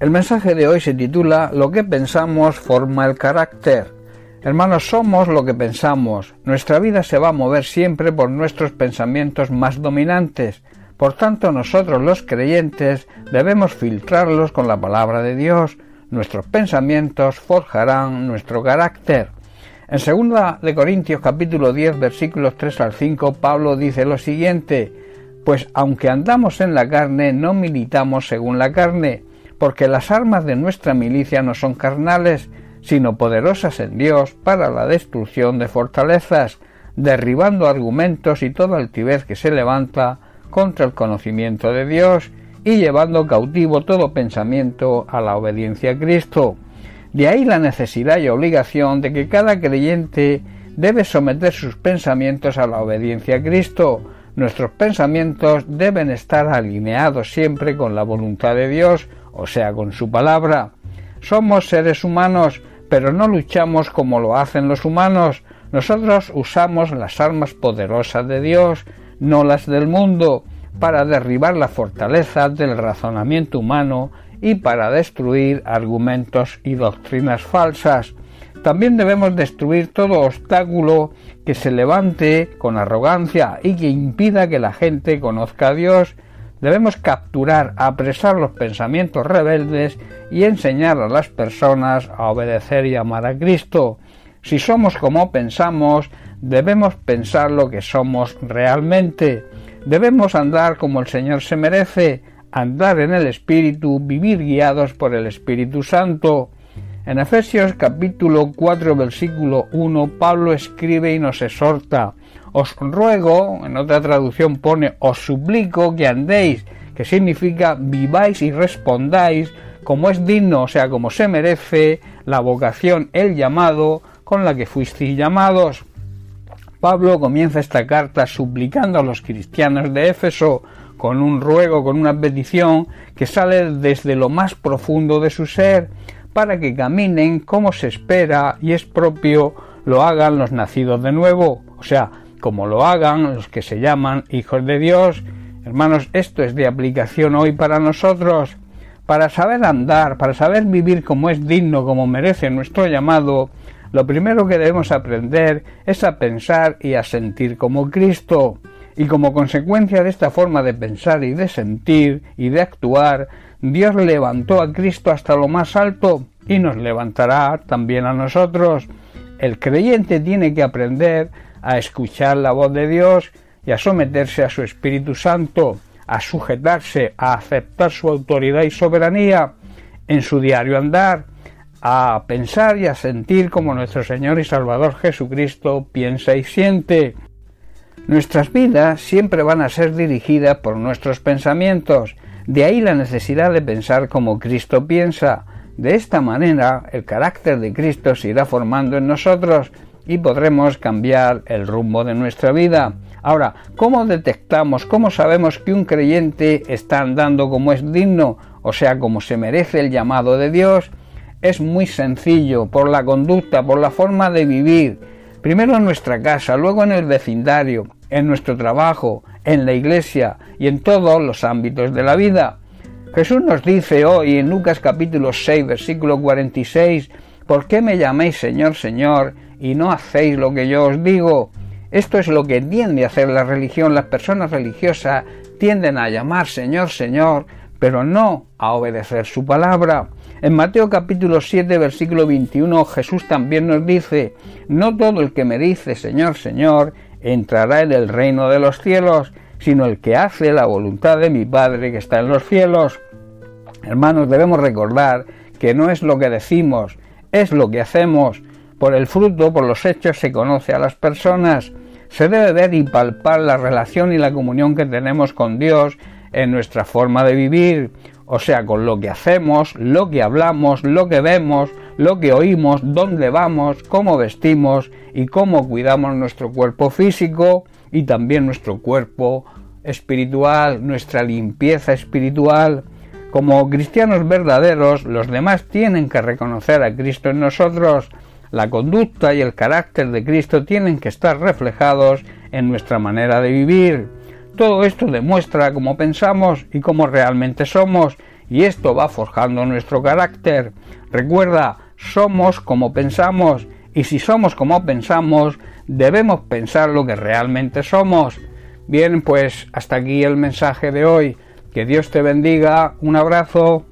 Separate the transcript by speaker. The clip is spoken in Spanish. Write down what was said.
Speaker 1: El mensaje de hoy se titula Lo que pensamos forma el carácter. Hermanos, somos lo que pensamos. Nuestra vida se va a mover siempre por nuestros pensamientos más dominantes. Por tanto, nosotros los creyentes debemos filtrarlos con la palabra de Dios. Nuestros pensamientos forjarán nuestro carácter. En 2 de Corintios capítulo 10 versículos 3 al 5 Pablo dice lo siguiente: Pues aunque andamos en la carne, no militamos según la carne, porque las armas de nuestra milicia no son carnales, sino poderosas en Dios para la destrucción de fortalezas, derribando argumentos y toda altivez que se levanta contra el conocimiento de Dios y llevando cautivo todo pensamiento a la obediencia a Cristo. De ahí la necesidad y obligación de que cada creyente debe someter sus pensamientos a la obediencia a Cristo. Nuestros pensamientos deben estar alineados siempre con la voluntad de Dios, o sea, con su palabra. Somos seres humanos, pero no luchamos como lo hacen los humanos. Nosotros usamos las armas poderosas de Dios, no las del mundo, para derribar la fortaleza del razonamiento humano y para destruir argumentos y doctrinas falsas. También debemos destruir todo obstáculo que se levante con arrogancia y que impida que la gente conozca a Dios. Debemos capturar, apresar los pensamientos rebeldes y enseñar a las personas a obedecer y amar a Cristo. Si somos como pensamos, debemos pensar lo que somos realmente. Debemos andar como el Señor se merece, andar en el Espíritu, vivir guiados por el Espíritu Santo. En Efesios capítulo 4 versículo 1 Pablo escribe y nos exhorta, os ruego, en otra traducción pone, os suplico que andéis, que significa viváis y respondáis como es digno, o sea, como se merece la vocación, el llamado con la que fuisteis llamados. Pablo comienza esta carta suplicando a los cristianos de Éfeso con un ruego, con una petición que sale desde lo más profundo de su ser, para que caminen como se espera y es propio lo hagan los nacidos de nuevo, o sea, como lo hagan los que se llaman hijos de Dios. Hermanos, esto es de aplicación hoy para nosotros. Para saber andar, para saber vivir como es digno, como merece nuestro llamado, lo primero que debemos aprender es a pensar y a sentir como Cristo. Y como consecuencia de esta forma de pensar y de sentir y de actuar, Dios levantó a Cristo hasta lo más alto y nos levantará también a nosotros. El creyente tiene que aprender a escuchar la voz de Dios y a someterse a su Espíritu Santo, a sujetarse, a aceptar su autoridad y soberanía en su diario andar, a pensar y a sentir como nuestro Señor y Salvador Jesucristo piensa y siente. Nuestras vidas siempre van a ser dirigidas por nuestros pensamientos, de ahí la necesidad de pensar como Cristo piensa. De esta manera el carácter de Cristo se irá formando en nosotros y podremos cambiar el rumbo de nuestra vida. Ahora, ¿cómo detectamos, cómo sabemos que un creyente está andando como es digno, o sea, como se merece el llamado de Dios? es muy sencillo, por la conducta, por la forma de vivir, primero en nuestra casa, luego en el vecindario, en nuestro trabajo, en la iglesia y en todos los ámbitos de la vida. Jesús nos dice hoy en Lucas capítulo 6, versículo 46, ¿por qué me llaméis Señor, Señor, y no hacéis lo que yo os digo? Esto es lo que tiende a hacer la religión. Las personas religiosas tienden a llamar Señor, Señor, pero no a obedecer su palabra. En Mateo capítulo 7, versículo 21, Jesús también nos dice, no todo el que me dice Señor, Señor, entrará en el reino de los cielos, sino el que hace la voluntad de mi Padre que está en los cielos. Hermanos, debemos recordar que no es lo que decimos, es lo que hacemos. Por el fruto, por los hechos, se conoce a las personas. Se debe ver y palpar la relación y la comunión que tenemos con Dios en nuestra forma de vivir o sea, con lo que hacemos, lo que hablamos, lo que vemos, lo que oímos, dónde vamos, cómo vestimos y cómo cuidamos nuestro cuerpo físico y también nuestro cuerpo espiritual, nuestra limpieza espiritual. Como cristianos verdaderos, los demás tienen que reconocer a Cristo en nosotros. La conducta y el carácter de Cristo tienen que estar reflejados en nuestra manera de vivir. Todo esto demuestra cómo pensamos y cómo realmente somos, y esto va forjando nuestro carácter. Recuerda, somos como pensamos y si somos como pensamos, debemos pensar lo que realmente somos. Bien, pues hasta aquí el mensaje de hoy. Que Dios te bendiga. Un abrazo.